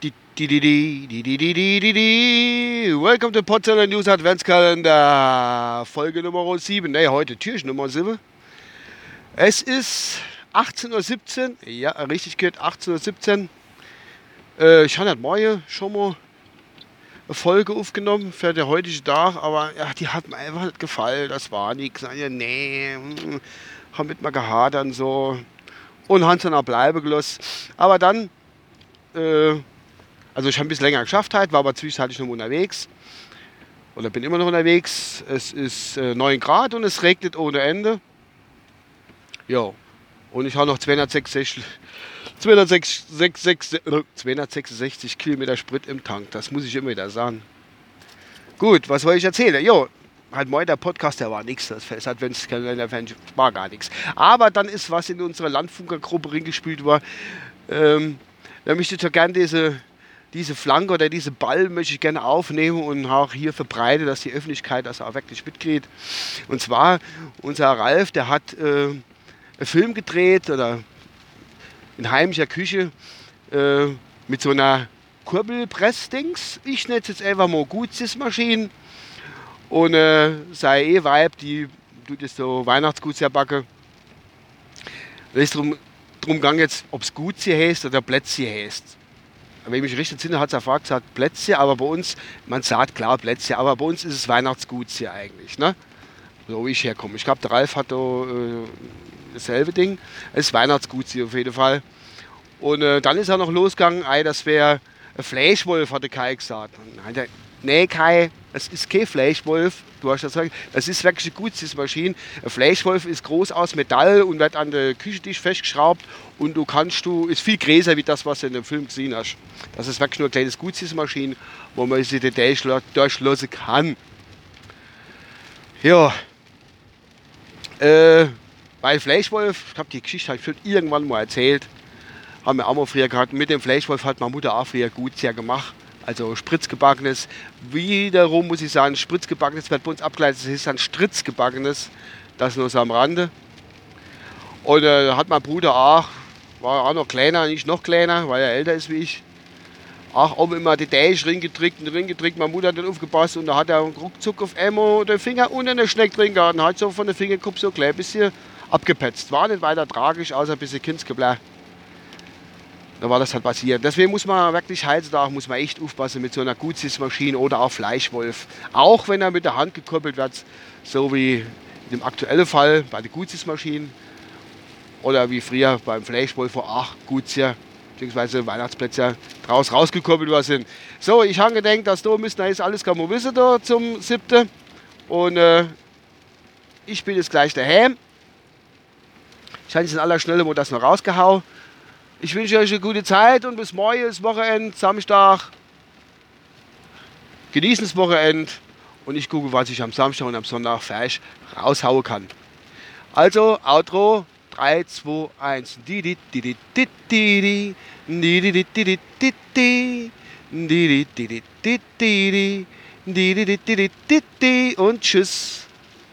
Welcome to Potsdamer News Adventskalender, Folge Nummer 7. Ne, heute Türchen Nummer 7. Es ist 18.17 Uhr. Ja, richtig geht, 18.17 Uhr. Äh, ich habe heute schon mal eine Folge aufgenommen für den heutigen Tag, aber ja, die hat mir einfach nicht gefallen. Das war nichts. Ja, nee, hm, haben mit mir gehadert so. Und haben dann auch bleiben gelassen. Aber dann äh, also ich habe ein bisschen länger geschafft halt, war aber zwischenzeitlich noch unterwegs. Oder bin immer noch unterwegs. Es ist äh, 9 Grad und es regnet ohne Ende. Ja. Und ich habe noch 266, 266, 266 Kilometer Sprit im Tank. Das muss ich immer wieder sagen. Gut, was wollte ich erzählen? Jo, halt mal der Podcast, der war nichts. Das Fest Adventskalender war gar nichts. Aber dann ist was in unserer Landfunkergruppe reingespielt war. Ähm, da möchte ich ja gerne diese diese Flanke oder diese Ball möchte ich gerne aufnehmen und auch hier verbreiten, dass die Öffentlichkeit das auch wirklich mitkriegt. Und zwar, unser Ralf, der hat äh, einen Film gedreht oder in heimischer Küche äh, mit so einer Kurbelpressdings. Ich nenne es jetzt einfach mal Gutsismaschinen. Und äh, sei eh Weib, die tut jetzt so Weihnachtsguts backen. Da ist drum, drum gegangen ob es Gutsi heißt oder Plätzchen heißt wenn ich mich richtig entsinne, hat es ja gesagt Plätzchen, aber bei uns, man sagt klar Plätzchen, aber bei uns ist es Weihnachtsgut hier eigentlich, ne? So wie ich herkomme. Ich glaube, der Ralf hat da äh, dasselbe Ding. Es ist Weihnachtsgut hier auf jeden Fall. Und äh, dann ist er noch losgegangen, ey, das wäre ein Fleischwolf, hat der Kai gesagt. Und er, nee Kai, es ist kein Fleischwolf, du hast das gesagt, es ist wirklich eine Gutsmaschine. Ein Fleischwolf ist groß aus Metall und wird an den Küchentisch festgeschraubt und du kannst du, ist viel größer wie das, was du in dem Film gesehen hast. Das ist wirklich nur eine kleine Gutsmaschine, wo man sich Details durchlassen kann. Ja. Äh, bei Fleischwolf, ich habe die Geschichte halt irgendwann mal erzählt, haben wir auch mal früher gehabt. Mit dem Fleischwolf hat meine Mutter auch früher Gutsja gemacht also spritzgebackenes. Wiederum muss ich sagen, spritzgebackenes wird bei uns abgeleitet, das ist dann stritzgebackenes. Das nur so am Rande. Und äh, hat mein Bruder auch, war auch noch kleiner, nicht noch kleiner, weil er älter ist wie ich. Auch oben immer die Däisch ringedrückt und ringedrückt. Meine Mutter hat dann aufgepasst und da hat er ruckzuck auf einmal den Finger unter den Schneck drin gehabt und hat so von der Fingerkuppe so klein bisschen abgepetzt. War nicht weiter tragisch, außer ein bisschen Kindsgebleib da war das halt passiert. Deswegen muss man wirklich heutzutage muss man echt aufpassen mit so einer Gutsismaschine oder auch Fleischwolf. Auch wenn er mit der Hand gekurbelt wird, so wie im aktuellen Fall bei den Gutsismaschinen oder wie früher beim Fleischwolf vor acht Gutsier bzw. Weihnachtsplätze draus rausgekurbelt worden sind. So, ich habe gedacht, dass da müssen jetzt alles kann man wissen da zum 7. Und äh, ich bin jetzt gleich daheim. Ich habe jetzt in aller Schnelle mal das noch rausgehauen. Ich wünsche euch eine gute Zeit und bis morgen ist Wochenende, Samstag. Genießen das Wochenende und ich gucke, was ich am Samstag und am Sonntag euch raushauen kann. Also, Outro 3, 2, 1. Und tschüss.